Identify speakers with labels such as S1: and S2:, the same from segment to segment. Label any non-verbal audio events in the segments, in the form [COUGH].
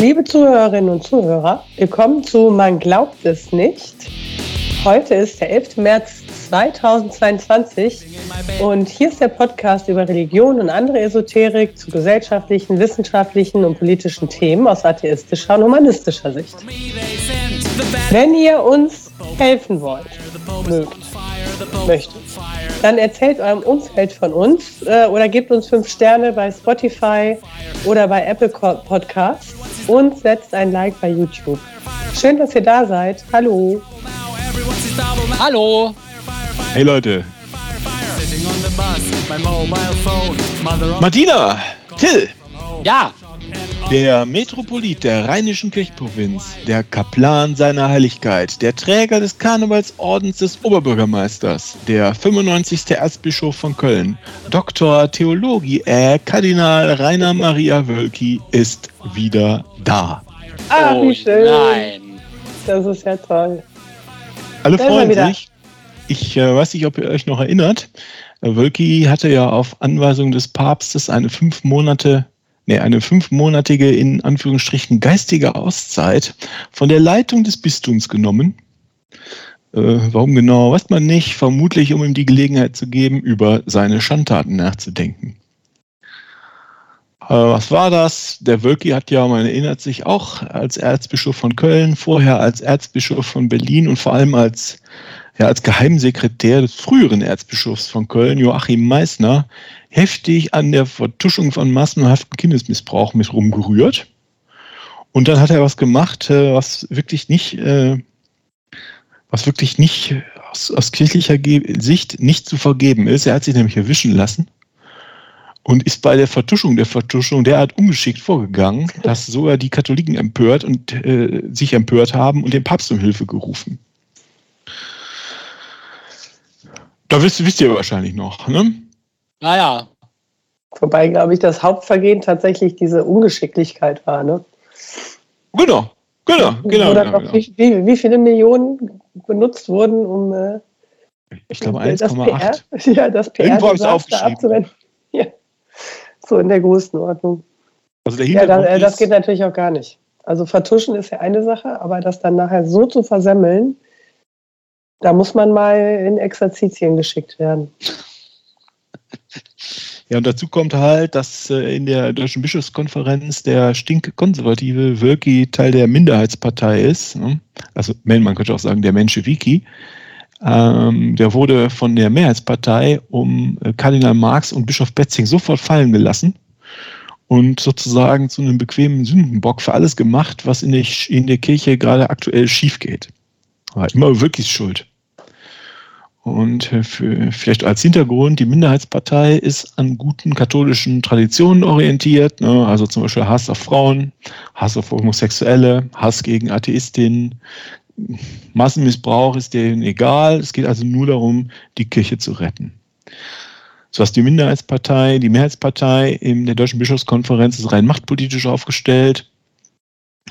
S1: Liebe Zuhörerinnen und Zuhörer, willkommen zu Man glaubt es nicht. Heute ist der 11. März 2022 und hier ist der Podcast über Religion und andere Esoterik zu gesellschaftlichen, wissenschaftlichen und politischen Themen aus atheistischer und humanistischer Sicht. Wenn ihr uns helfen wollt, mögt, möchtet, dann erzählt eurem Umfeld von uns äh, oder gebt uns fünf Sterne bei Spotify oder bei Apple Podcasts und setzt ein Like bei YouTube. Schön, dass ihr da seid. Hallo.
S2: Hallo.
S3: Hey Leute. Martina, Till.
S2: Ja.
S3: Der Metropolit der Rheinischen Kirchenprovinz, der Kaplan seiner Heiligkeit, der Träger des Karnevalsordens des Oberbürgermeisters, der 95. Erzbischof von Köln, Dr. Theologie äh, Kardinal Rainer Maria Wölki ist wieder da.
S1: Ah,
S2: oh,
S1: wie schön.
S2: Nein.
S1: Das ist ja toll.
S3: Alle
S1: Da ist er
S3: freuen sich. Ich äh, weiß nicht, ob ihr euch noch erinnert. Äh, Wölki hatte ja auf Anweisung des Papstes eine fünf Monate, nee, eine fünfmonatige in Anführungsstrichen geistige Auszeit von der Leitung des Bistums genommen. Äh, warum genau, weiß man nicht. Vermutlich, um ihm die Gelegenheit zu geben, über seine Schandtaten nachzudenken. Äh, was war das? Der Wölki hat ja, man erinnert sich, auch als Erzbischof von Köln, vorher als Erzbischof von Berlin und vor allem als, ja, als Geheimsekretär des früheren Erzbischofs von Köln, Joachim Meissner, heftig an der Vertuschung von massenhaftem Kindesmissbrauch mit rumgerührt. Und dann hat er was gemacht, äh, was wirklich nicht, äh, was wirklich nicht aus, aus kirchlicher Sicht nicht zu vergeben ist. Er hat sich nämlich erwischen lassen und ist bei der Vertuschung der Vertuschung derart ungeschickt vorgegangen, dass sogar die Katholiken empört und äh, sich empört haben und den Papst um Hilfe gerufen. Da wisst, wisst ihr wahrscheinlich noch, ne?
S2: Naja.
S1: Wobei, glaube ich, das Hauptvergehen tatsächlich diese Ungeschicklichkeit war. Ne?
S3: Genau, genau, genau.
S1: Dann
S3: genau,
S1: noch
S3: genau.
S1: wie, wie, wie viele Millionen benutzt wurden, um äh,
S3: Ich glaube
S1: das
S3: 1,8.
S1: PR, [LAUGHS] ja, das PR
S3: Irgendwo hab ich's
S1: Desaster
S3: aufgeschrieben.
S1: abzuwenden. [LAUGHS] Ja. So in der Größenordnung.
S3: Also der
S1: Ja, das,
S3: Hintergrund
S1: äh, das geht natürlich auch gar nicht. Also vertuschen ist ja eine Sache, aber das dann nachher so zu versemmeln, da muss man mal in Exerzitien geschickt werden.
S3: Ja, und dazu kommt halt, dass äh, in der Deutschen Bischofskonferenz der stinkkonservative Wölki Teil der Minderheitspartei ist. Ne? Also man könnte auch sagen, der Menschewiki. Ähm, der wurde von der Mehrheitspartei um äh, Kardinal Marx und Bischof Betzing sofort fallen gelassen und sozusagen zu einem bequemen Sündenbock für alles gemacht, was in der, in der Kirche gerade aktuell schief geht. War immer wirklich schuld. Und äh, für, vielleicht als Hintergrund, die Minderheitspartei ist an guten katholischen Traditionen orientiert, ne? also zum Beispiel Hass auf Frauen, Hass auf Homosexuelle, Hass gegen Atheistinnen. Massenmissbrauch ist denen egal. Es geht also nur darum, die Kirche zu retten. So was die Minderheitspartei, die Mehrheitspartei in der Deutschen Bischofskonferenz ist rein machtpolitisch aufgestellt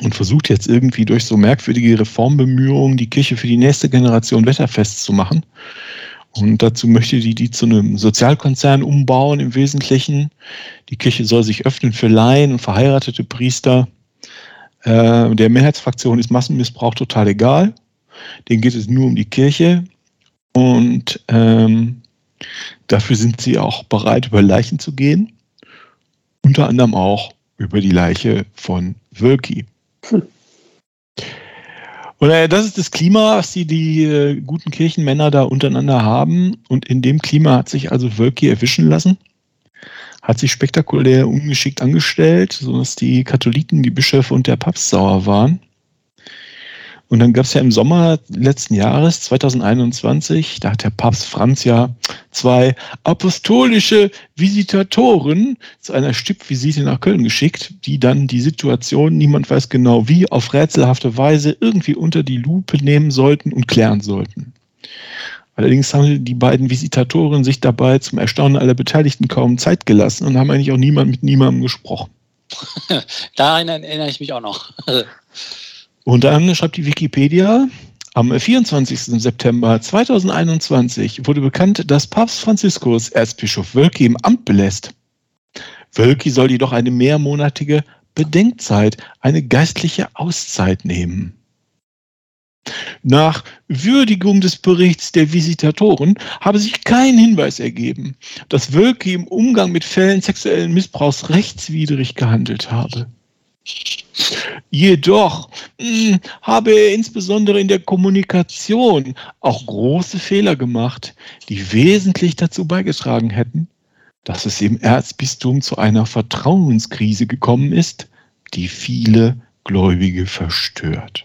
S3: und versucht jetzt irgendwie durch so merkwürdige Reformbemühungen die Kirche für die nächste Generation wetterfest zu machen. Und dazu möchte die die zu einem Sozialkonzern umbauen im Wesentlichen. Die Kirche soll sich öffnen für Laien und verheiratete Priester. Äh, der Mehrheitsfraktion ist Massenmissbrauch total egal. Denen geht es nur um die Kirche. Und ähm, dafür sind sie auch bereit, über Leichen zu gehen. Unter anderem auch über die Leiche von Wölki. Und äh, das ist das Klima, was die, die äh, guten Kirchenmänner da untereinander haben. Und in dem Klima hat sich also Wölki erwischen lassen, hat sich spektakulär ungeschickt angestellt, sodass die Katholiken, die Bischöfe und der Papst sauer waren. Und dann gab es ja im Sommer letzten Jahres, 2021, da hat der Papst Franz ja zwei apostolische Visitatoren zu einer Stippvisite nach Köln geschickt, die dann die Situation, niemand weiß genau wie, auf rätselhafte Weise irgendwie unter die Lupe nehmen sollten und klären sollten. Allerdings haben die beiden Visitatoren sich dabei zum Erstaunen aller Beteiligten kaum Zeit gelassen und haben eigentlich auch niemand mit niemandem gesprochen. [LAUGHS]
S2: Daran erinnere ich mich auch noch. [LAUGHS]
S3: Und dann schreibt die Wikipedia, am 24. September 2021 wurde bekannt, dass Papst Franziskus Erzbischof Wölki im Amt belässt. Wölki soll jedoch eine mehrmonatige Bedenkzeit, eine geistliche Auszeit nehmen. Nach Würdigung des Berichts der Visitatoren habe sich kein Hinweis ergeben, dass Wölki im Umgang mit Fällen sexuellen Missbrauchs rechtswidrig gehandelt habe. Jedoch mh, hm, habe er insbesondere in der Kommunikation auch große Fehler gemacht, die wesentlich dazu beigetragen hätten, dass es im Erzbistum zu einer Vertrauenskrise gekommen ist, die viele Gläubige verstört.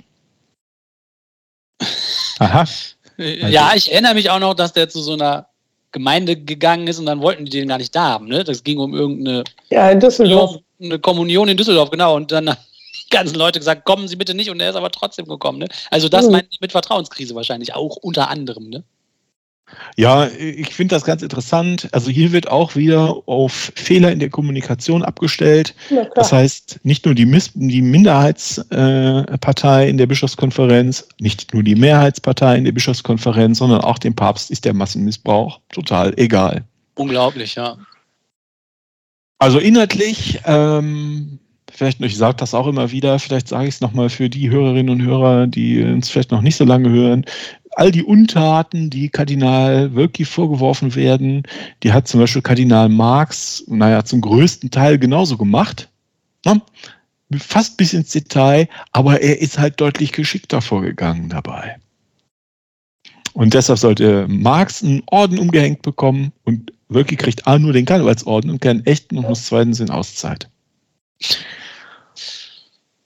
S2: Aha. Also. Ja, ich erinnere mich auch noch, dass der zu so einer Gemeinde gegangen ist und dann wollten die den gar nicht da haben. Ne? Das ging um irgendeine
S1: ja, in Düsseldorf.
S2: Eine Kommunion in Düsseldorf, genau. Und dann haben die ganzen Leute gesagt, kommen Sie bitte nicht und er ist aber trotzdem gekommen. Ne? Also das mhm. meint mit Vertrauenskrise wahrscheinlich auch unter anderem. Ne?
S3: Ja, ich finde das ganz interessant. Also hier wird auch wieder auf Fehler in der Kommunikation abgestellt. Ja, das heißt, nicht nur die, Miss die Minderheitspartei äh, in der Bischofskonferenz, nicht nur die Mehrheitspartei in der Bischofskonferenz, sondern auch dem Papst ist der Massenmissbrauch total egal.
S2: Unglaublich, ja.
S3: Also inhaltlich, ähm, vielleicht, ich sage das auch immer wieder, vielleicht sage ich es nochmal für die Hörerinnen und Hörer, die uns vielleicht noch nicht so lange hören all die Untaten, die Kardinal Wölki vorgeworfen werden, die hat zum Beispiel Kardinal Marx, naja, zum größten Teil genauso gemacht. Ne? Fast bis ins Detail, aber er ist halt deutlich geschickter vorgegangen dabei. Und deshalb sollte Marx einen Orden umgehängt bekommen und Wölki kriegt A nur den Karnevalsorden und keinen echten und muss zweitens in Auszeit.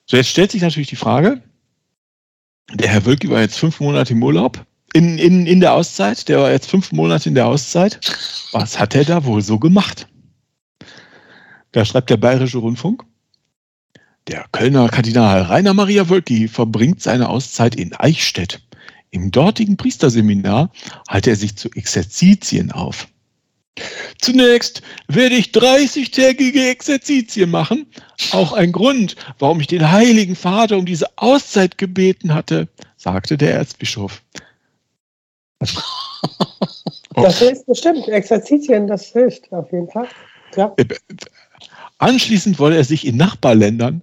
S3: So, jetzt stellt sich natürlich die Frage, der Herr Wölki war jetzt fünf Monate im Urlaub. In, in, in der Auszeit. Der war jetzt fünf Monate in der Auszeit. Was hat er da wohl so gemacht? Da schreibt der Bayerische Rundfunk. Der Kölner Kardinal Rainer Maria Wölki verbringt seine Auszeit in Eichstätt. Im dortigen Priesterseminar hält er sich zu Exerzitien auf. Zunächst werde ich 30-tägige Exerzitien machen. Auch ein Grund, warum ich den Heiligen Vater um diese Auszeit gebeten hatte, sagte der Erzbischof. [LAUGHS]
S1: Das hilft bestimmt. Exerzitien, das hilft auf jeden Fall. Ja. Äh,
S3: anschließend wolle er sich in Nachbarländern,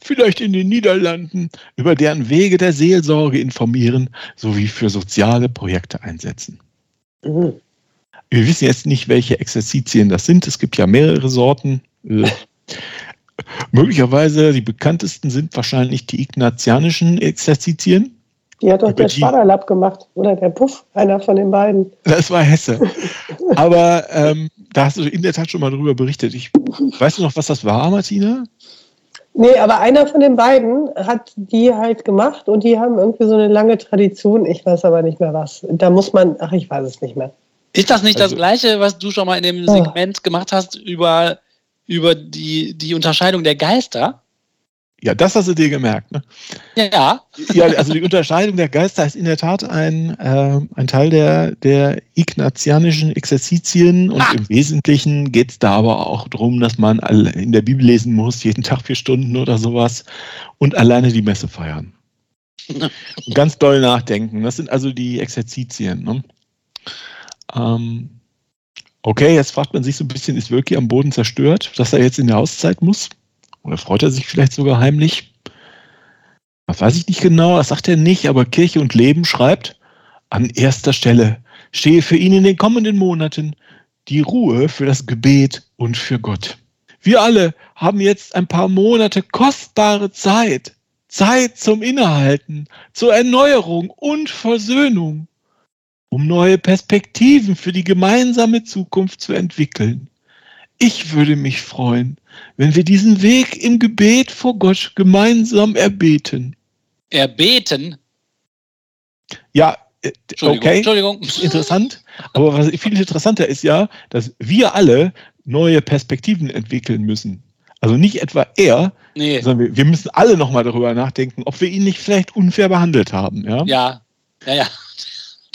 S3: vielleicht in den Niederlanden, über deren Wege der Seelsorge informieren sowie für soziale Projekte einsetzen. Mhm. Wir wissen jetzt nicht, welche Exerzitien das sind. Es gibt ja mehrere Sorten. Äh, möglicherweise die bekanntesten sind wahrscheinlich die ignatianischen Exerzitien.
S1: Die hat doch der Schwaderlapp gemacht oder der Puff, einer von den beiden.
S3: Das war Hesse. Aber ähm, da hast du in der Tat schon mal drüber berichtet. Ich, weißt du noch, was das war, Martina?
S1: Nee, aber einer von den beiden hat die halt gemacht und die haben irgendwie so eine lange Tradition. Ich weiß aber nicht mehr was. Da muss man, ach, ich weiß es nicht mehr.
S2: Ist das nicht also, das Gleiche, was du schon mal in dem Segment oh. gemacht hast über, über die, die Unterscheidung der Geister?
S3: Ja, das hast du dir gemerkt, ne?
S2: Ja.
S3: Ja, also die Unterscheidung der Geister ist in der Tat ein, äh, ein Teil der, der ignatianischen Exerzitien und ah. im Wesentlichen geht es da aber auch darum, dass man in der Bibel lesen muss, jeden Tag vier Stunden oder sowas und alleine die Messe feiern. und [LAUGHS] ganz doll nachdenken. Das sind also die Exerzitien. Ne? Ähm, okay, jetzt fragt man sich so ein bisschen, ist Wölki am Boden zerstört, dass er jetzt in der Auszeit muss? Oder freut er sich vielleicht sogar heimlich? Das weiß ich nicht genau, das sagt er nicht, aber Kirche und Leben schreibt, an erster Stelle stehe für ihn in den kommenden Monaten die Ruhe für das Gebet und für Gott. Wir alle haben jetzt ein paar Monate kostbare Zeit, Zeit zum Innehalten, zur Erneuerung und Versöhnung um neue Perspektiven für die gemeinsame Zukunft zu entwickeln. Ich würde mich freuen, wenn wir diesen Weg im Gebet vor Gott gemeinsam erbeten.
S2: Erbeten?
S3: Ja, äh, okay. Entschuldigung. Interessant. Aber was viel interessanter ist ja, dass wir alle neue Perspektiven entwickeln müssen. Also nicht etwa er, nee. sondern wir, wir müssen alle nochmal darüber nachdenken, ob wir ihn nicht vielleicht unfair behandelt haben. Ja,
S2: ja, ja. ja.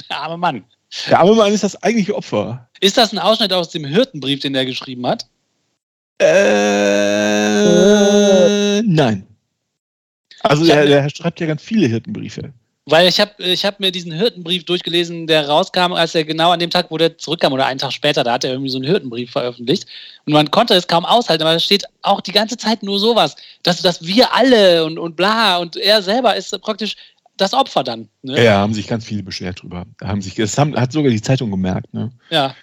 S2: [LAUGHS] Der arme Mann.
S3: Der arme Mann ist das eigentliche Opfer.
S2: Ist das ein Ausschnitt aus dem Hirtenbrief, den der geschrieben hat?
S3: Äh, nein. Also der, der schreibt ja ganz viele Hirtenbriefe.
S2: Weil ich habe ich hab mir diesen Hirtenbrief durchgelesen, der rauskam, als er genau an dem Tag, wo der zurückkam oder einen Tag später, da hat er irgendwie so einen Hirtenbrief veröffentlicht. Und man konnte es kaum aushalten, aber da steht auch die ganze Zeit nur sowas, dass, dass wir alle und, und bla und er selber ist praktisch das Opfer dann.
S3: Ne? Ja, haben sich ganz viele beschwert drüber. Haben sich, das haben, hat sogar die Zeitung gemerkt. Ne?
S2: Ja.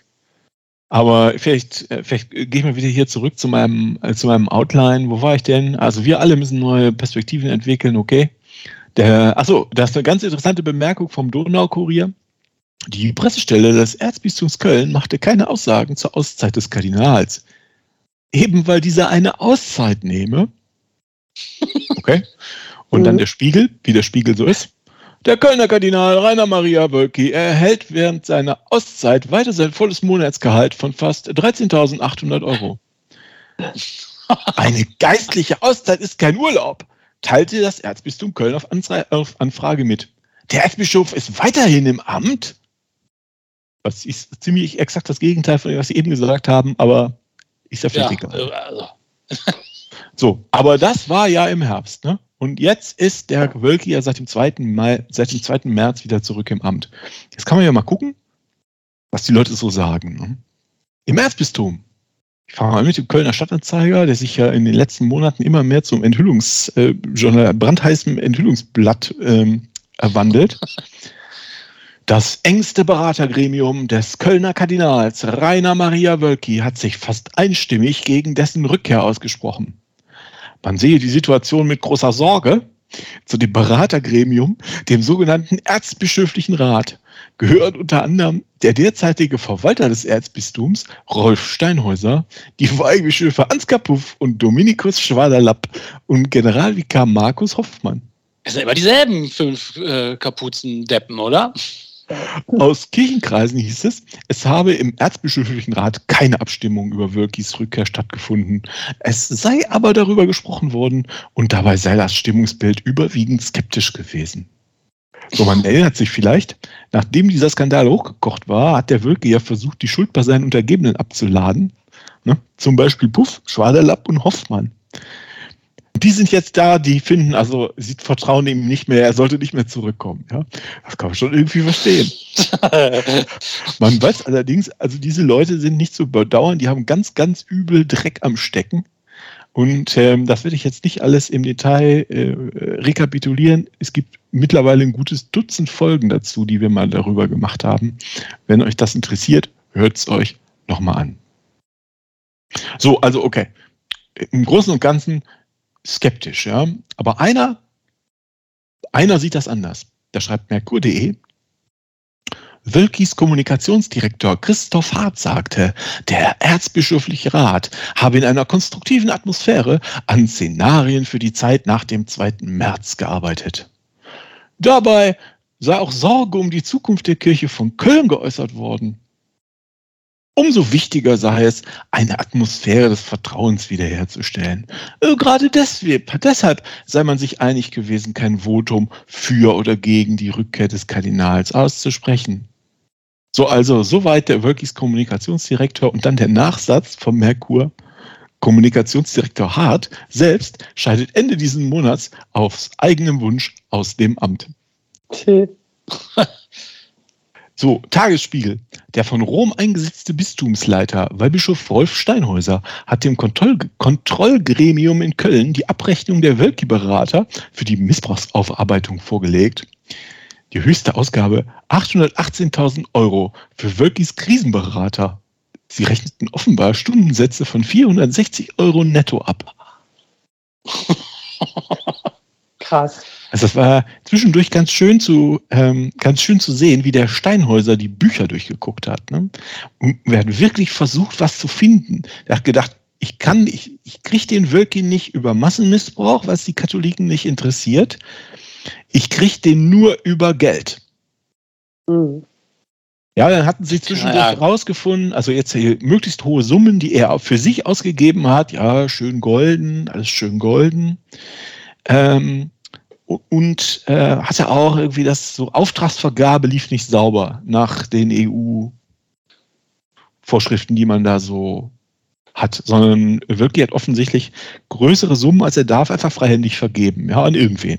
S3: Aber vielleicht, äh, vielleicht gehe ich mal wieder hier zurück zu meinem, äh, zu meinem Outline. Wo war ich denn? Also wir alle müssen neue Perspektiven entwickeln, okay. Der, achso, das ist eine ganz interessante Bemerkung vom Donaukurier. Die Pressestelle des Erzbistums Köln machte keine Aussagen zur Auszeit des Kardinals. Eben weil dieser eine Auszeit nehme. Okay. [LAUGHS] Und mhm. dann der Spiegel, wie der Spiegel so ist. Der Kölner Kardinal Rainer Maria Wölki erhält während seiner Auszeit weiter sein volles Monatsgehalt von fast 13.800 Euro. Eine geistliche Auszeit ist kein Urlaub, teilte das Erzbistum Köln auf, Anfrage mit. Der Erzbischof ist weiterhin im Amt? Das ist ziemlich exakt das Gegenteil von dem, was Sie eben gesagt haben, aber ist ja vielleicht ja, egal. Also. [LAUGHS] so, aber das war ja im Herbst, ne? Und jetzt ist der Wölki ja seit dem, 2. Mai, seit dem 2. März wieder zurück im Amt. Jetzt kann man ja mal gucken, was die Leute so sagen. Ne? Im Erzbistum. Ich fange mal mit dem Kölner Stadtanzeiger, der sich ja in den letzten Monaten immer mehr zum Enthüllungsjournal, äh, brandheißen Enthüllungsblatt ähm, erwandelt. Das engste Beratergremium des Kölner Kardinals Rainer Maria Wölki hat sich fast einstimmig gegen dessen Rückkehr ausgesprochen. Man sehe die Situation mit großer Sorge. Zu dem Beratergremium, dem sogenannten Erzbischöflichen Rat, gehören unter anderem der derzeitige Verwalter des Erzbistums, Rolf Steinhäuser, die Weihbischöfe Ansgar Puff und Dominikus Schwaderlapp und Generalvikar Markus Hoffmann.
S2: Es sind immer dieselben fünf äh, Kapuzendeppen, oder?
S3: Aus Kirchenkreisen hieß es, es habe im Erzbischöflichen Rat keine Abstimmung über Wölkis Rückkehr stattgefunden. Es sei aber darüber gesprochen worden und dabei sei das Stimmungsbild überwiegend skeptisch gewesen. So, man erinnert sich vielleicht, nachdem dieser Skandal hochgekocht war, hat der Wölke ja versucht, die Schuld bei seinen Untergebenen abzuladen. Ne? Zum Beispiel Puff, Schwaderlapp und Hoffmann die sind jetzt da, die finden, also sie vertrauen ihm nicht mehr, er sollte nicht mehr zurückkommen. Ja? Das kann man schon irgendwie verstehen. [LAUGHS] man weiß allerdings, also diese Leute sind nicht zu bedauern, die haben ganz, ganz übel Dreck am Stecken. Und ähm, das werde ich jetzt nicht alles im Detail äh, rekapitulieren. Es gibt mittlerweile ein gutes Dutzend Folgen dazu, die wir mal darüber gemacht haben. Wenn euch das interessiert, hört es euch nochmal an. So, also okay. Im Großen und Ganzen skeptisch, ja. Aber einer, einer sieht das anders. Da schreibt Merkur.de, Wölkis Kommunikationsdirektor Christoph Hart sagte, der Erzbischöfliche Rat habe in einer konstruktiven Atmosphäre an Szenarien für die Zeit nach dem 2. März gearbeitet. Dabei sei auch Sorge um die Zukunft der Kirche von Köln geäußert worden. Umso wichtiger sei es, eine Atmosphäre des Vertrauens wiederherzustellen. Äh, gerade deswegen, deshalb sei man sich einig gewesen, kein Votum für oder gegen die Rückkehr des Kardinals auszusprechen. So also, soweit der Wölkis Kommunikationsdirektor und dann der Nachsatz vom Merkur. Kommunikationsdirektor Hart selbst scheidet Ende dieses Monats aufs eigenem Wunsch aus dem Amt. [LAUGHS] So, Tagesspiegel. Der von Rom eingesetzte Bistumsleiter Weihbischof Wolf Steinhäuser hat dem Kontroll Kontrollgremium in Köln die Abrechnung der Wölki-Berater für die Missbrauchsaufarbeitung vorgelegt. Die höchste Ausgabe 818.000 Euro für Wölkis Krisenberater. Sie rechneten offenbar Stundensätze von 460 Euro netto ab.
S1: Krass.
S3: Also das war zwischendurch ganz schön zu, ähm, ganz schön zu sehen, wie der Steinhäuser die Bücher durchgeguckt hat. Ne? Und er hat wirklich versucht, was zu finden. Er hat gedacht, ich kann, ich, ich kriege den Wölki nicht über Massenmissbrauch, was die Katholiken nicht interessiert. Ich kriege den nur über Geld. Mhm. Ja, dann hatten sie zwischendurch ja, ja. rausgefunden, also jetzt möglichst hohe Summen, die er für sich ausgegeben hat. Ja, schön golden, alles schön golden. Ähm, und äh, hatte auch irgendwie das so Auftragsvergabe lief nicht sauber nach den EU-Vorschriften, die man da so hat, sondern wirklich hat offensichtlich größere Summen, als er darf, einfach freihändig vergeben, ja, an irgendwen.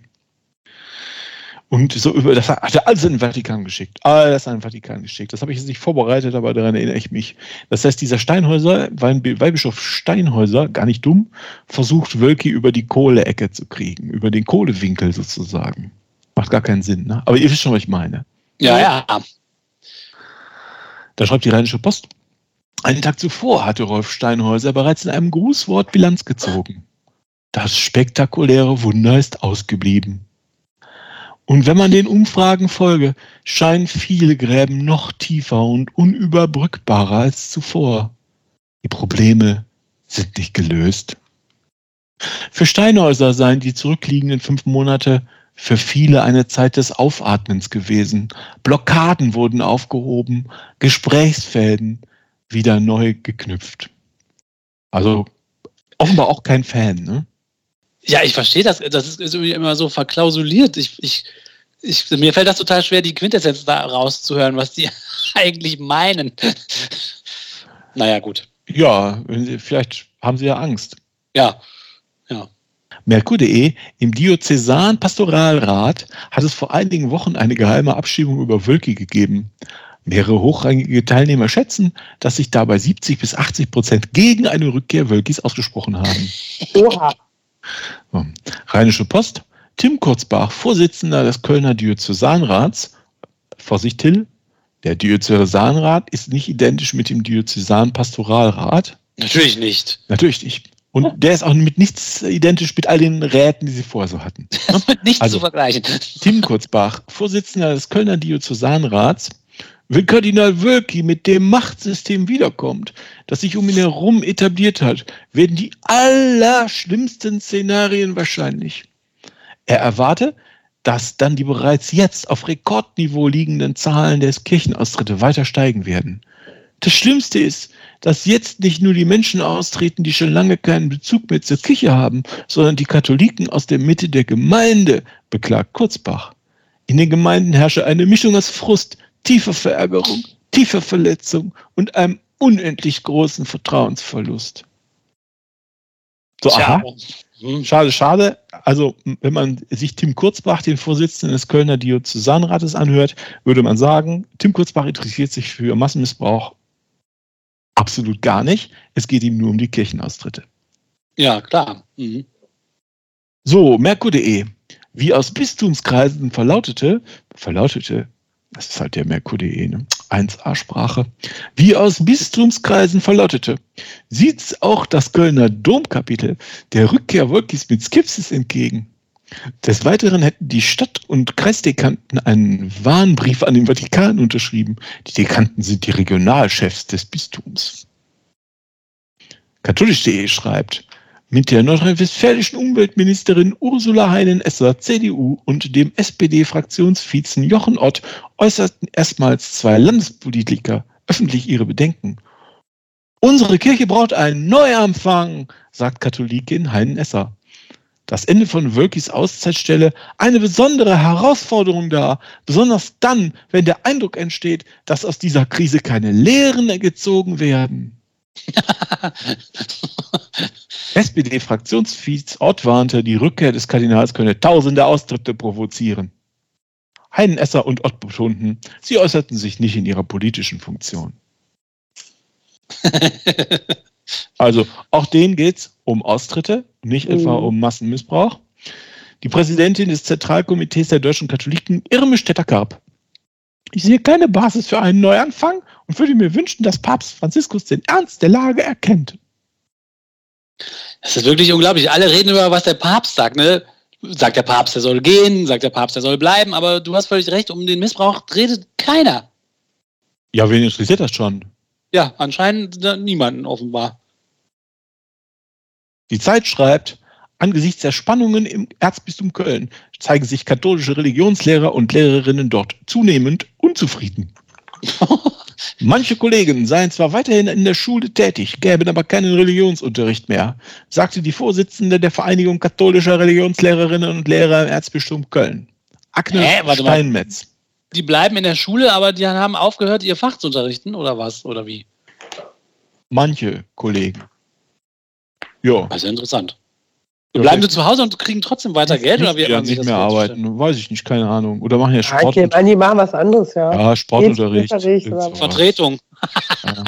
S3: Und so über das hat er alles in den Vatikan geschickt. Alles an den Vatikan geschickt. Das habe ich jetzt nicht vorbereitet, aber daran erinnere ich mich. Das heißt, dieser Steinhäuser, Weihbischof Steinhäuser, gar nicht dumm, versucht Wölki über die Kohleecke zu kriegen, über den Kohlewinkel sozusagen. Macht gar keinen Sinn, ne? Aber ihr wisst schon, was ich meine.
S2: Ja, ja.
S3: Da schreibt die Rheinische Post. Einen Tag zuvor hatte Rolf Steinhäuser bereits in einem Grußwort Bilanz gezogen. Das spektakuläre Wunder ist ausgeblieben. Und wenn man den Umfragen folge, scheinen viele Gräben noch tiefer und unüberbrückbarer als zuvor. Die Probleme sind nicht gelöst. Für Steinhäuser seien die zurückliegenden fünf Monate für viele eine Zeit des Aufatmens gewesen. Blockaden wurden aufgehoben, Gesprächsfäden wieder neu geknüpft. Also offenbar auch kein Fan, ne?
S2: Ja, ich verstehe das. Das ist immer so verklausuliert. Ich, ich, ich, mir fällt das total schwer, die Quintessenz da rauszuhören, was die [LAUGHS] eigentlich meinen. [LAUGHS] naja, gut.
S3: Ja, vielleicht haben sie ja Angst.
S2: Ja, ja.
S3: Merkur.de im Diözesan Pastoralrat hat es vor einigen Wochen eine geheime Abschiebung über Wölki gegeben. Mehrere hochrangige Teilnehmer schätzen, dass sich dabei 70 bis 80 Prozent gegen eine Rückkehr Wölkis ausgesprochen haben. Oha. So. Rheinische Post. Tim Kurzbach, Vorsitzender des Kölner Diözesanrats. Vorsicht, Till. Der Diözesanrat ist nicht identisch mit dem Diözesanpastoralrat.
S2: Natürlich nicht.
S3: Natürlich nicht. Und der ist auch mit nichts identisch mit all den Räten, die sie vorher so hatten. [LAUGHS]
S2: Nichts also, zu vergleichen.
S3: Tim Kurzbach, Vorsitzender des Kölner Diözesanrats. Wenn Kardinal Wölki mit dem Machtsystem wiederkommt, das sich um ihn herum etabliert hat, werden die allerschlimmsten Szenarien wahrscheinlich. Er erwarte, dass dann die bereits jetzt auf Rekordniveau liegenden Zahlen der Kirchenaustritte weiter steigen werden. Das Schlimmste ist, dass jetzt nicht nur die Menschen austreten, die schon lange keinen Bezug mehr zur Kirche haben, sondern die Katholiken aus der Mitte der Gemeinde, beklagt Kurzbach. In den Gemeinden herrsche eine Mischung aus Frust, tiefer Verärgerung, tiefer Verletzung und einem unendlich großen Vertrauensverlust. So, aha. Schade, schade. Also, wenn man sich Tim Kurzbach, den Vorsitzenden des Kölner Diözesanrates, anhört, würde man sagen, Tim Kurzbach interessiert sich für Massenmissbrauch Absolut gar nicht. Es geht ihm nur um die Kirchenaustritte.
S2: Ja, klar. Mhm.
S3: So, Merkur.de. Wie aus Bistumskreisen verlautete, verlautete, das ist halt der Merkur.de, ne? 1a-Sprache. Wie aus Bistumskreisen verlautete, sieht auch das Kölner Domkapitel der Rückkehr Wolkis mit Skepsis entgegen. Des Weiteren hätten die Stadt- und Kreisdekanten einen Warnbrief an den Vatikan unterschrieben. Die Dekanten sind die Regionalchefs des Bistums. Katholisch.de schreibt, mit der nordrhein-westfälischen Umweltministerin Ursula Heinen-Esser, CDU, und dem SPD-Fraktionsvizen Jochen Ott äußerten erstmals zwei Landespolitiker öffentlich ihre Bedenken. Unsere Kirche braucht einen Neuanfang, sagt Katholikin Heinen-Esser das Ende von Wölkis Auszeitstelle eine besondere Herausforderung dar, besonders dann, wenn der Eindruck entsteht, dass aus dieser Krise keine Lehren gezogen werden. [LAUGHS] SPD-Fraktionsviz Ott warnte, die Rückkehr des Kardinals könne tausende Austritte provozieren. Heinenesser und Ott betonten, sie äußerten sich nicht in ihrer politischen Funktion. [LAUGHS] Also auch denen geht es um Austritte, nicht mhm. etwa um Massenmissbrauch. Die Präsidentin des Zentralkomitees der deutschen Katholiken, Irme Stetter-Karp. Ich sehe keine Basis für einen Neuanfang und würde mir wünschen, dass Papst Franziskus den Ernst der Lage erkennt.
S2: Das ist wirklich unglaublich. Alle reden über, was der Papst sagt. Ne? Sagt der Papst, er soll gehen, sagt der Papst, er soll bleiben, aber du hast völlig recht, um den Missbrauch redet keiner.
S3: Ja, wen interessiert das schon?
S2: Ja, anscheinend niemanden offenbar.
S3: Die Zeit schreibt, angesichts der Spannungen im Erzbistum Köln zeigen sich katholische Religionslehrer und Lehrerinnen dort zunehmend unzufrieden. [LAUGHS] Manche Kollegen seien zwar weiterhin in der Schule tätig, gäben aber keinen Religionsunterricht mehr, sagte die Vorsitzende der Vereinigung katholischer Religionslehrerinnen und Lehrer im Erzbistum Köln. Agnes äh, Steinmetz.
S2: Die bleiben in der Schule, aber die haben aufgehört, ihr Fach zu unterrichten, oder was? Oder wie?
S3: Manche Kollegen. Ja.
S2: Also interessant. Bleiben sie zu Hause und kriegen trotzdem weiter Geld oder
S3: wie
S2: ja
S3: nicht mehr arbeiten? Weiß ich nicht, keine Ahnung. Oder machen ja Sport.
S1: Ja, die machen was anderes, ja.
S3: Ja, Sportunterricht.
S2: Vertretung.
S1: Ja.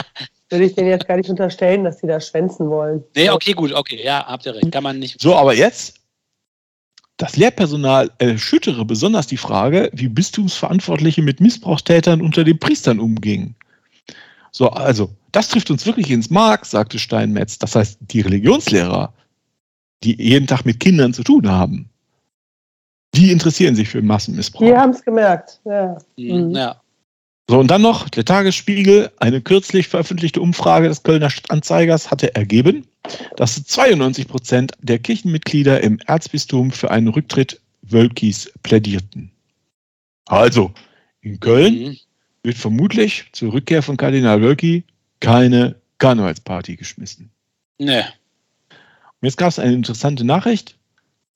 S1: Würde ich denen jetzt gar nicht unterstellen, dass die da schwänzen wollen.
S2: Nee, okay, gut, okay, ja, habt ihr recht. Kann man nicht.
S3: So, aber jetzt das Lehrpersonal erschüttere besonders die Frage, wie Bistumsverantwortliche mit Missbrauchstätern unter den Priestern umgingen. So, also, das trifft uns wirklich ins Mark, sagte Steinmetz. Das heißt, die Religionslehrer die jeden Tag mit Kindern zu tun haben, die interessieren sich für Massenmissbrauch.
S1: Die haben es gemerkt, ja.
S2: Mhm. ja.
S3: So, und dann noch der Tagesspiegel. Eine kürzlich veröffentlichte Umfrage des Kölner Stadtanzeigers hatte ergeben, dass 92 Prozent der Kirchenmitglieder im Erzbistum für einen Rücktritt Wölkis plädierten. Also, in Köln mhm. wird vermutlich zur Rückkehr von Kardinal Wölki keine Karnevalsparty geschmissen.
S2: Nee.
S3: Und jetzt gab es eine interessante Nachricht.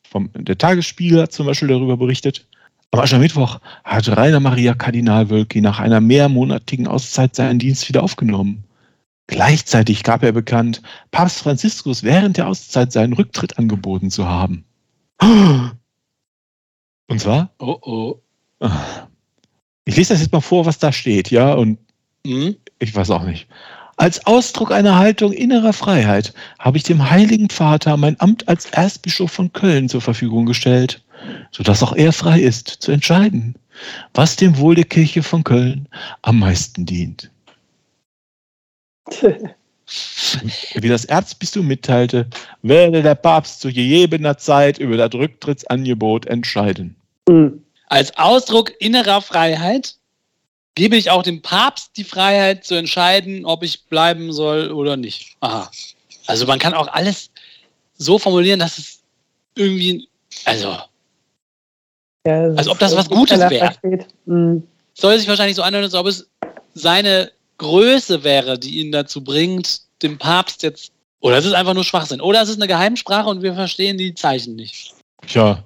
S3: Vom, der Tagesspiegel hat zum Beispiel darüber berichtet. Am Aschermittwoch hat Rainer Maria Kardinal Wölki nach einer mehrmonatigen Auszeit seinen Dienst wieder aufgenommen. Gleichzeitig gab er bekannt, Papst Franziskus während der Auszeit seinen Rücktritt angeboten zu haben. Und zwar?
S2: Oh oh.
S3: Ich lese das jetzt mal vor, was da steht, ja, und mhm. ich weiß auch nicht. Als Ausdruck einer Haltung innerer Freiheit habe ich dem Heiligen Vater mein Amt als Erzbischof von Köln zur Verfügung gestellt, sodass auch er frei ist, zu entscheiden, was dem Wohl der Kirche von Köln am meisten dient. [LAUGHS] Wie das Erzbistum mitteilte, werde der Papst zu gegebener Zeit über das Rücktrittsangebot entscheiden.
S2: Als Ausdruck innerer Freiheit gebe ich auch dem Papst die Freiheit zu entscheiden, ob ich bleiben soll oder nicht. Aha. Also man kann auch alles so formulieren, dass es irgendwie, also, ja, als ob das was Gutes wäre. Mhm. Soll sich wahrscheinlich so anhören, als ob es seine Größe wäre, die ihn dazu bringt, dem Papst jetzt, oder es ist einfach nur Schwachsinn, oder es ist eine Geheimsprache und wir verstehen die Zeichen nicht.
S3: Tja.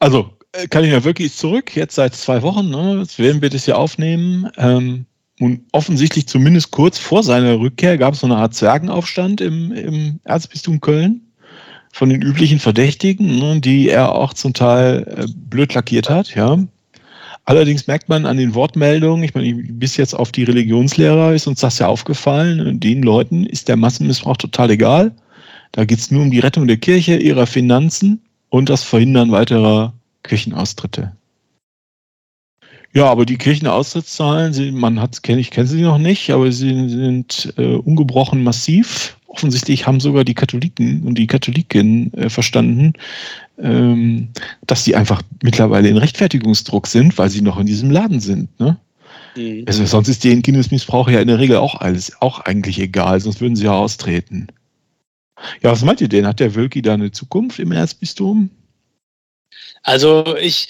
S3: Also, Kalina Wölki ist zurück, jetzt seit zwei Wochen. Ne? Jetzt werden wir das hier aufnehmen. Ähm, und offensichtlich zumindest kurz vor seiner Rückkehr gab es so eine Art Zwergenaufstand im, im Erzbistum Köln von den üblichen Verdächtigen, ne, die er auch zum Teil äh, blöd lackiert hat. Ja. Allerdings merkt man an den Wortmeldungen, ich meine, bis jetzt auf die Religionslehrer ist uns das ja aufgefallen, den Leuten ist der Massenmissbrauch total egal. Da geht es nur um die Rettung der Kirche, ihrer Finanzen und das Verhindern weiterer Kirchenaustritte. Ja, aber die Kirchenaustrittszahlen, sie, man hat, kenne ich kenne sie noch nicht, aber sie sind äh, ungebrochen massiv. Offensichtlich haben sogar die Katholiken und die Katholiken äh, verstanden, ähm, dass sie einfach mittlerweile in Rechtfertigungsdruck sind, weil sie noch in diesem Laden sind. Ne? Mhm. Also sonst ist denen Kindesmissbrauch ja in der Regel auch alles, auch eigentlich egal, sonst würden sie ja austreten. Ja, was meint ihr denn? Hat der Wölki da eine Zukunft im Erzbistum?
S2: Also ich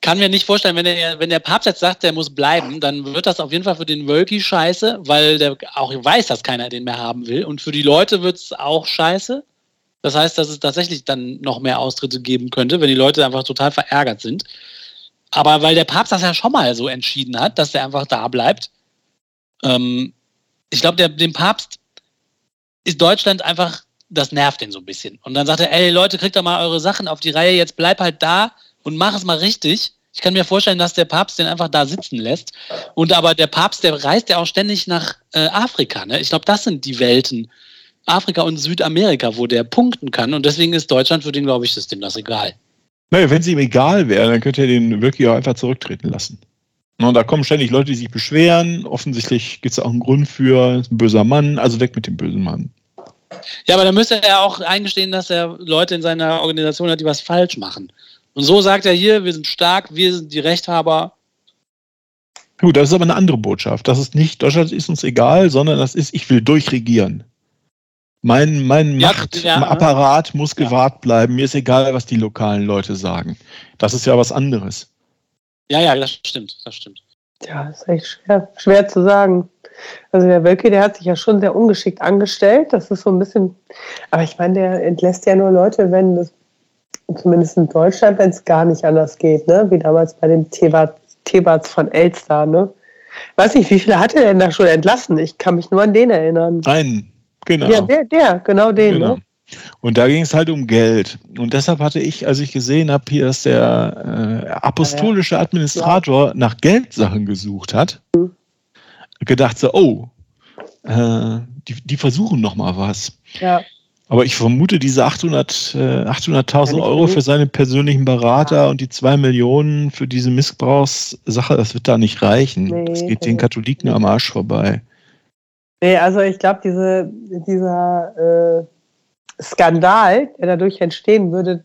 S2: kann mir nicht vorstellen, wenn der, wenn der Papst jetzt sagt, der muss bleiben, dann wird das auf jeden Fall für den Wölki scheiße, weil der auch weiß, dass keiner den mehr haben will. Und für die Leute wird es auch scheiße. Das heißt, dass es tatsächlich dann noch mehr Austritte geben könnte, wenn die Leute einfach total verärgert sind. Aber weil der Papst das ja schon mal so entschieden hat, dass er einfach da bleibt, ähm, ich glaube, dem Papst ist Deutschland einfach das nervt den so ein bisschen. Und dann sagt er, ey Leute, kriegt doch mal eure Sachen auf die Reihe, jetzt bleib halt da und mach es mal richtig. Ich kann mir vorstellen, dass der Papst den einfach da sitzen lässt. Und aber der Papst, der reist ja auch ständig nach äh, Afrika. Ne? Ich glaube, das sind die Welten. Afrika und Südamerika, wo der punkten kann. Und deswegen ist Deutschland für den, glaube ich, dem das egal.
S3: Naja, wenn es ihm egal wäre, dann könnte er den wirklich auch einfach zurücktreten lassen. Und da kommen ständig Leute, die sich beschweren. Offensichtlich gibt es auch einen Grund für, ein böser Mann, also weg mit dem bösen Mann.
S2: Ja, aber dann müsste er auch eingestehen, dass er Leute in seiner Organisation hat, die was falsch machen. Und so sagt er hier, wir sind stark, wir sind die Rechthaber.
S3: Gut, das ist aber eine andere Botschaft. Das ist nicht, Deutschland ist uns egal, sondern das ist, ich will durchregieren. Mein, mein ja, Machtapparat ja, muss gewahrt bleiben. Mir ist egal, was die lokalen Leute sagen. Das ist ja was anderes.
S2: Ja, ja, das stimmt, das stimmt.
S1: Ja, ist echt schwer, schwer zu sagen. Also der Wölke, der hat sich ja schon sehr ungeschickt angestellt. Das ist so ein bisschen, aber ich meine, der entlässt ja nur Leute, wenn das, zumindest in Deutschland, wenn es gar nicht anders geht, ne? Wie damals bei dem Thebats von Elster, ne? Weiß nicht, wie viele hat er denn da schon entlassen? Ich kann mich nur an den erinnern.
S3: Einen, genau.
S1: Ja, der, der genau den, ne? genau. ne?
S3: Und da ging es halt um Geld. Und deshalb hatte ich, als ich gesehen habe, hier, dass der äh, apostolische Administrator nach Geldsachen gesucht hat, mhm. Gedacht so, oh, äh, die, die versuchen noch mal was. Ja. Aber ich vermute, diese 800, äh, 800.000 Euro für seine persönlichen Berater ja. und die 2 Millionen für diese Missbrauchssache, das wird da nicht reichen. Nee, das geht den Katholiken am Arsch vorbei.
S1: Nee, also ich glaube, diese, dieser äh, Skandal, der dadurch entstehen würde,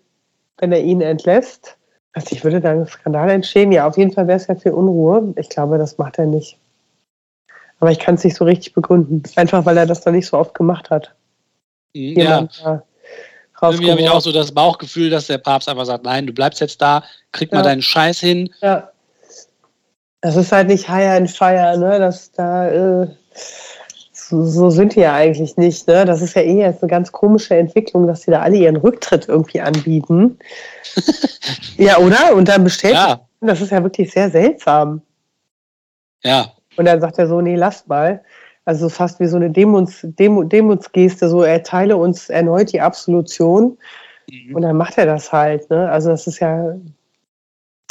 S1: wenn er ihn entlässt, also ich würde da ein Skandal entstehen. Ja, auf jeden Fall wäre es ja viel Unruhe. Ich glaube, das macht er nicht. Aber ich kann es nicht so richtig begründen. Einfach weil er das dann nicht so oft gemacht hat.
S2: Mhm, ja. Irgendwie habe ich auch so das Bauchgefühl, dass der Papst einfach sagt, nein, du bleibst jetzt da, krieg ja. mal deinen Scheiß hin.
S1: Ja. Das ist halt nicht Hire and Fire, ne? Das da äh, so, so, sind die ja eigentlich nicht, ne? Das ist ja eh jetzt eine ganz komische Entwicklung, dass sie da alle ihren Rücktritt irgendwie anbieten. [LAUGHS] ja, oder? Und dann bestellt. Ja. Das ist ja wirklich sehr seltsam.
S2: Ja.
S1: Und dann sagt er so, nee, lasst mal. Also fast wie so eine Demos, Demo, Demutsgeste, so erteile uns erneut die Absolution. Mhm. Und dann macht er das halt. Ne? Also das ist ja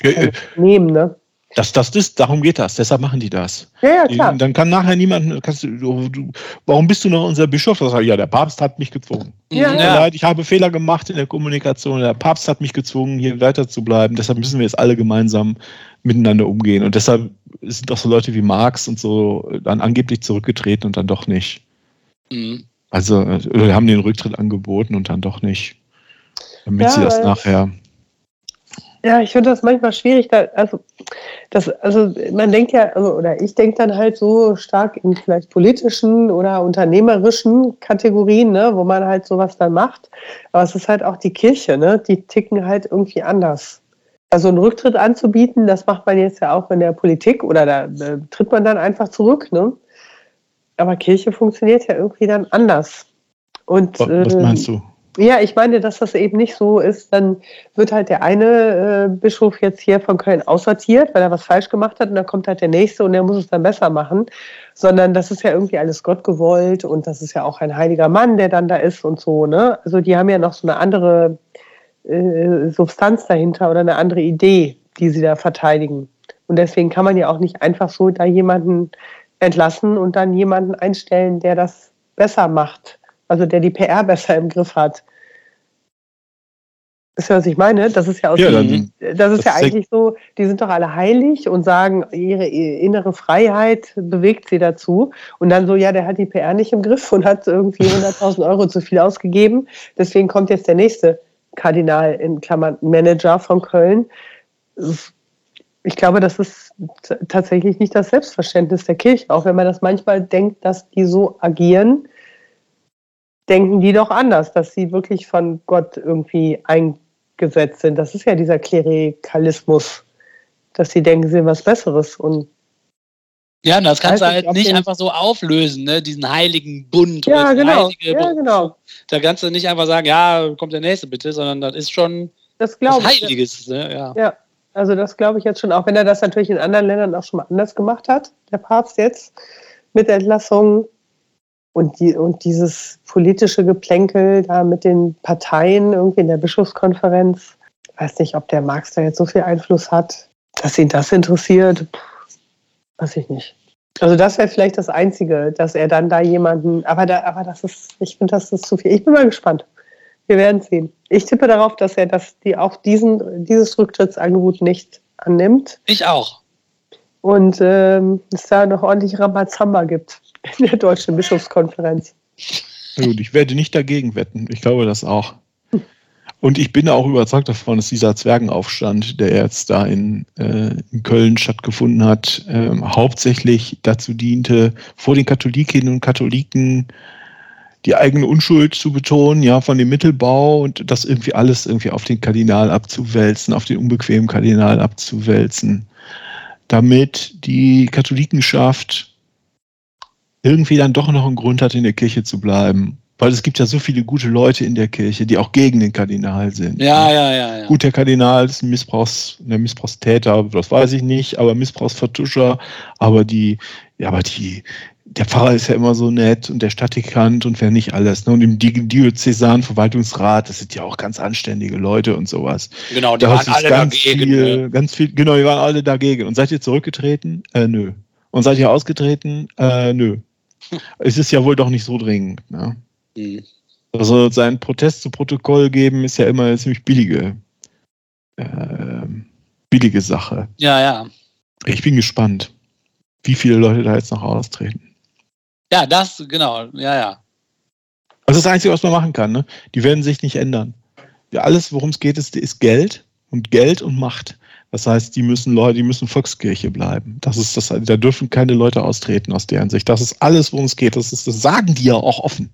S3: äh, nehmen, ne? Das, das ist, darum geht das. Deshalb machen die das.
S1: Ja, ja, klar.
S3: dann kann nachher niemand, kannst du, du, warum bist du noch unser Bischof? Das ja, der Papst hat mich gezwungen. Ja, ja. Leid, ich habe Fehler gemacht in der Kommunikation. Der Papst hat mich gezwungen, hier weiter zu bleiben. Deshalb müssen wir jetzt alle gemeinsam miteinander umgehen. Und deshalb sind auch so Leute wie Marx und so dann angeblich zurückgetreten und dann doch nicht. Mhm. Also, wir haben den Rücktritt angeboten und dann doch nicht. Damit ja, sie das nachher
S1: ja, ich finde das manchmal schwierig. Da, also, das, also man denkt ja, also, oder ich denke dann halt so stark in vielleicht politischen oder unternehmerischen Kategorien, ne, wo man halt sowas dann macht. Aber es ist halt auch die Kirche, ne? Die ticken halt irgendwie anders. Also einen Rücktritt anzubieten, das macht man jetzt ja auch in der Politik oder da äh, tritt man dann einfach zurück, ne? Aber Kirche funktioniert ja irgendwie dann anders.
S3: Und, was meinst du?
S1: Ja, ich meine, dass das eben nicht so ist. Dann wird halt der eine äh, Bischof jetzt hier von Köln aussortiert, weil er was falsch gemacht hat, und dann kommt halt der nächste und der muss es dann besser machen. Sondern das ist ja irgendwie alles Gott gewollt und das ist ja auch ein heiliger Mann, der dann da ist und so. Ne? Also die haben ja noch so eine andere äh, Substanz dahinter oder eine andere Idee, die sie da verteidigen. Und deswegen kann man ja auch nicht einfach so da jemanden entlassen und dann jemanden einstellen, der das besser macht also der die PR besser im Griff hat. Wisst ihr, was ich meine? Das ist ja, aus ja, dann, das ist das ja eigentlich so, die sind doch alle heilig und sagen, ihre innere Freiheit bewegt sie dazu. Und dann so, ja, der hat die PR nicht im Griff und hat irgendwie [LAUGHS] 100.000 Euro zu viel ausgegeben. Deswegen kommt jetzt der nächste Kardinal in Klammern Manager von Köln. Ich glaube, das ist tatsächlich nicht das Selbstverständnis der Kirche, auch wenn man das manchmal denkt, dass die so agieren denken die doch anders, dass sie wirklich von Gott irgendwie eingesetzt sind. Das ist ja dieser Klerikalismus, dass sie denken, sie sind was Besseres und
S2: ja, das kannst du halt nicht einfach so auflösen, ne? diesen heiligen Bund.
S1: Ja, genau. ja, genau.
S2: Da kannst du nicht einfach sagen, ja, kommt der Nächste bitte, sondern das ist schon
S1: das was
S2: Heiliges. Ne? Ja.
S1: ja, also das glaube ich jetzt schon, auch wenn er das natürlich in anderen Ländern auch schon mal anders gemacht hat, der Papst jetzt mit Entlassungen. Und, die, und dieses politische Geplänkel da mit den Parteien irgendwie in der Bischofskonferenz, ich weiß nicht, ob der Marx da jetzt so viel Einfluss hat, dass ihn das interessiert, weiß ich nicht. Also das wäre vielleicht das Einzige, dass er dann da jemanden, aber, da, aber das ist, ich finde, das ist zu viel. Ich bin mal gespannt. Wir werden sehen. Ich tippe darauf, dass er das, die auch diesen, dieses Rücktrittsangebot nicht annimmt.
S2: Ich auch.
S1: Und ähm, es da noch ordentlich Rambazamba gibt in der Deutschen Bischofskonferenz.
S3: Gut, ich werde nicht dagegen wetten. Ich glaube das auch. Und ich bin auch überzeugt davon, dass dieser Zwergenaufstand, der jetzt da in, äh, in Köln stattgefunden hat, äh, hauptsächlich dazu diente, vor den Katholikinnen und Katholiken die eigene Unschuld zu betonen, ja, von dem Mittelbau und das irgendwie alles irgendwie auf den Kardinal abzuwälzen, auf den unbequemen Kardinal abzuwälzen, damit die Katholikenschaft irgendwie dann doch noch einen Grund hat, in der Kirche zu bleiben. Weil es gibt ja so viele gute Leute in der Kirche, die auch gegen den Kardinal sind.
S2: Ja, ja, ja. ja.
S3: Gut, der Kardinal ist ein Missbrauchs, ein Missbrauchstäter, das weiß ich nicht, aber Missbrauchsvertuscher, aber die, ja, aber die, der Pfarrer ist ja immer so nett und der Stadtdekant und wer nicht alles. Ne? Und im Diözesanverwaltungsrat, das sind ja auch ganz anständige Leute und sowas.
S2: Genau, die
S3: Da
S2: waren alle
S3: ganz
S2: dagegen.
S3: Viel,
S2: ne?
S3: ganz viel, genau, die waren alle dagegen. Und seid ihr zurückgetreten? Äh, nö. Und seid ihr ausgetreten? Äh, nö. Es ist ja wohl doch nicht so dringend. Ne?
S2: Hm.
S3: Also seinen Protest zu Protokoll geben ist ja immer eine ziemlich billige, ähm, billige Sache.
S2: Ja, ja.
S3: Ich bin gespannt, wie viele Leute da jetzt noch austreten.
S2: Ja, das, genau, ja, ja.
S3: Also das Einzige, was man machen kann, ne? die werden sich nicht ändern. Ja, alles, worum es geht, ist, ist Geld und Geld und Macht. Das heißt, die müssen Leute, die müssen Volkskirche bleiben. Das ist das, da dürfen keine Leute austreten aus deren Sicht. Das ist alles, worum es geht. Das, ist, das sagen die ja auch offen.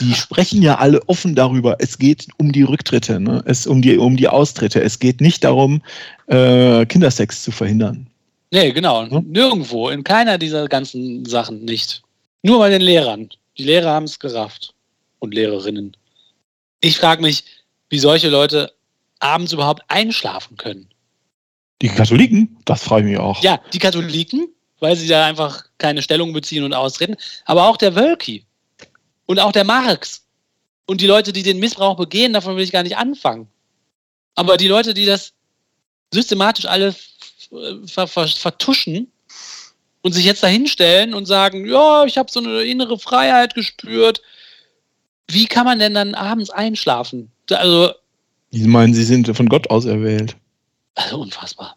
S3: Die sprechen ja alle offen darüber. Es geht um die Rücktritte, ne? es um die um die Austritte. Es geht nicht darum, äh, Kindersex zu verhindern.
S2: Nee, genau.
S3: Hm?
S2: Nirgendwo, in keiner dieser ganzen Sachen nicht. Nur bei den Lehrern. Die Lehrer haben es gerafft. Und Lehrerinnen. Ich frage mich, wie solche Leute abends überhaupt einschlafen können.
S3: Die Katholiken, das frage ich mich auch.
S2: Ja, die Katholiken, weil sie da einfach keine Stellung beziehen und austreten, aber auch der Wölki und auch der Marx und die Leute, die den Missbrauch begehen, davon will ich gar nicht anfangen. Aber die Leute, die das systematisch alle ver ver vertuschen und sich jetzt dahinstellen und sagen, ja, ich habe so eine innere Freiheit gespürt, wie kann man denn dann abends einschlafen? Also,
S3: Die meinen, sie sind von Gott auserwählt.
S2: also unfassbar.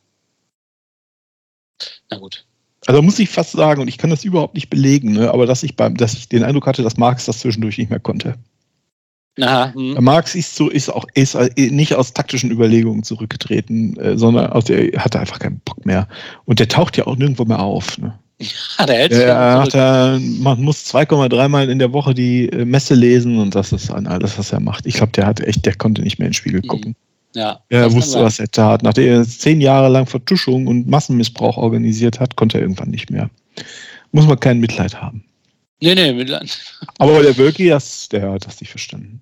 S2: Na gut.
S3: Also muss ich fast sagen, und ich kann das überhaupt nicht belegen, ne, aber dass ich beim, dass ich den Eindruck hatte, dass Marx das zwischendurch nicht mehr konnte.
S2: Aha, hm.
S3: Marx ist so, ist auch ist nicht aus taktischen Überlegungen zurückgetreten, äh, sondern aus der er hatte einfach keinen Bock mehr. Und der taucht ja auch nirgendwo mehr auf. Ne? [LAUGHS]
S2: Ah, der hält sich
S3: Er
S2: ja
S3: hat, äh, man muss 2,3 Mal in der Woche die äh, Messe lesen und das ist an alles, was er macht. Ich glaube, der hat echt, der konnte nicht mehr in den Spiegel
S2: Mhm. Ja,
S3: Er wusste, was er tat. Nachdem er zehn Jahre lang Vertuschung und Massenmissbrauch organisiert hat, konnte er irgendwann nicht mehr. Muss man kein Mitleid haben.
S2: Nee, nee, mit, [LAUGHS]
S3: Aber der Wölki, das, der hat das nicht verstanden.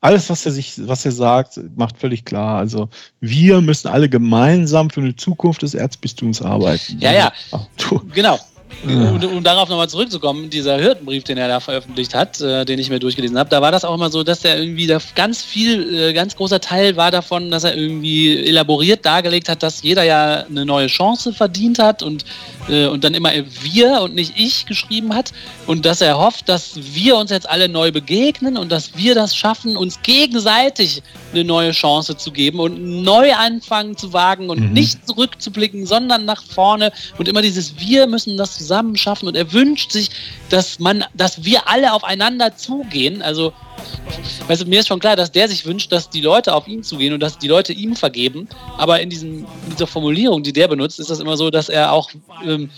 S3: Alles, was er sich, was er sagt, macht völlig klar. Also wir müssen alle gemeinsam für eine Zukunft des Erzbistums arbeiten.
S2: Ja, ja.
S3: Ach,
S2: genau. Und, um darauf nochmal zurückzukommen, dieser Hirtenbrief, den er da veröffentlicht hat, äh, den ich mir durchgelesen habe, da war das auch immer so, dass er irgendwie da ganz viel, äh, ganz großer Teil war davon, dass er irgendwie elaboriert dargelegt hat, dass jeder ja eine neue Chance verdient hat und, äh, und dann immer wir und nicht ich geschrieben hat und dass er hofft, dass wir uns jetzt alle neu begegnen und dass wir das schaffen, uns gegenseitig eine neue Chance zu geben und einen Neuanfang zu wagen und
S3: Mhm.
S2: nicht zurückzublicken, sondern nach vorne und immer dieses Wir müssen das zusammen schaffen und er wünscht sich, dass man, dass wir alle aufeinander zugehen. Also, weißt du, mir ist schon klar, dass der sich wünscht, dass die Leute auf ihn zugehen und dass die Leute ihm vergeben. Aber in diesem, in dieser Formulierung, die der benutzt, ist das immer so, dass er auch, ähm,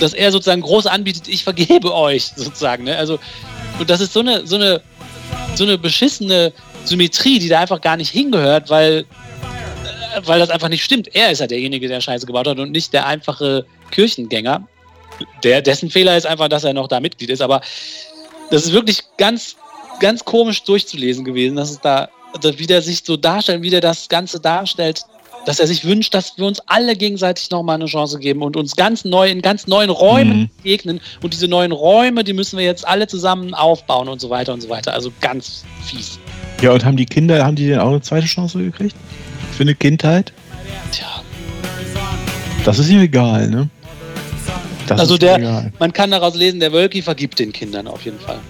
S2: dass er sozusagen groß anbietet, ich vergebe [LAUGHS] euch, sozusagen. Ne? Also, und das ist so eine, so eine, so eine beschissene Symmetrie, die da einfach gar nicht hingehört, weil, äh, weil das einfach nicht stimmt. Er ist ja derjenige, der Scheiße gebaut hat und nicht der einfache Kirchengänger. Der, dessen Fehler ist einfach, dass er noch da Mitglied ist. Aber das ist wirklich ganz, ganz komisch durchzulesen gewesen, dass es da, dass wie der sich so darstellt, wie der das Ganze darstellt, dass er sich wünscht, dass wir uns alle gegenseitig nochmal eine Chance geben und uns ganz neu in ganz neuen Räumen
S3: Mhm.
S2: begegnen. Und diese neuen Räume, die müssen wir jetzt alle zusammen aufbauen und so weiter und so weiter. Also ganz fies.
S3: Ja, und haben die Kinder, haben die denn auch eine zweite Chance gekriegt? Für eine Kindheit?
S2: Tja.
S3: Das ist ihm egal, ne? Das
S2: Also der-
S3: egal.
S2: Man kann daraus lesen, der Wölki vergibt den Kindern auf jeden Fall.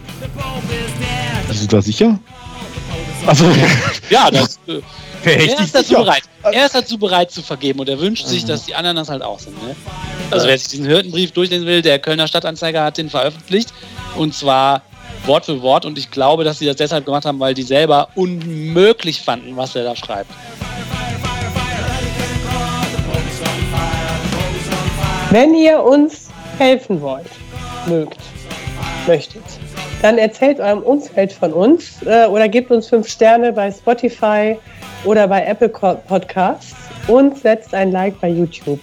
S3: Bist du da sicher? Also,
S2: Ja, [LAUGHS] das, äh, er ist dazu
S3: sicher.
S2: bereit. Er ist dazu bereit zu vergeben und er wünscht sich,
S3: Mhm.
S2: dass die anderen das halt auch sind. Ne? Also wer sich diesen Hirtenbrief durchlesen will, der Kölner Stadtanzeiger hat den veröffentlicht und zwar Wort für Wort und ich glaube, dass sie das deshalb gemacht haben, weil die selber unmöglich fanden, was er da schreibt.
S1: Wenn ihr uns helfen wollt, mögt, möchtet, dann erzählt eurem Umfeld von uns äh, oder gebt uns fünf Sterne bei Spotify oder bei Apple Podcasts und setzt ein Like bei YouTube.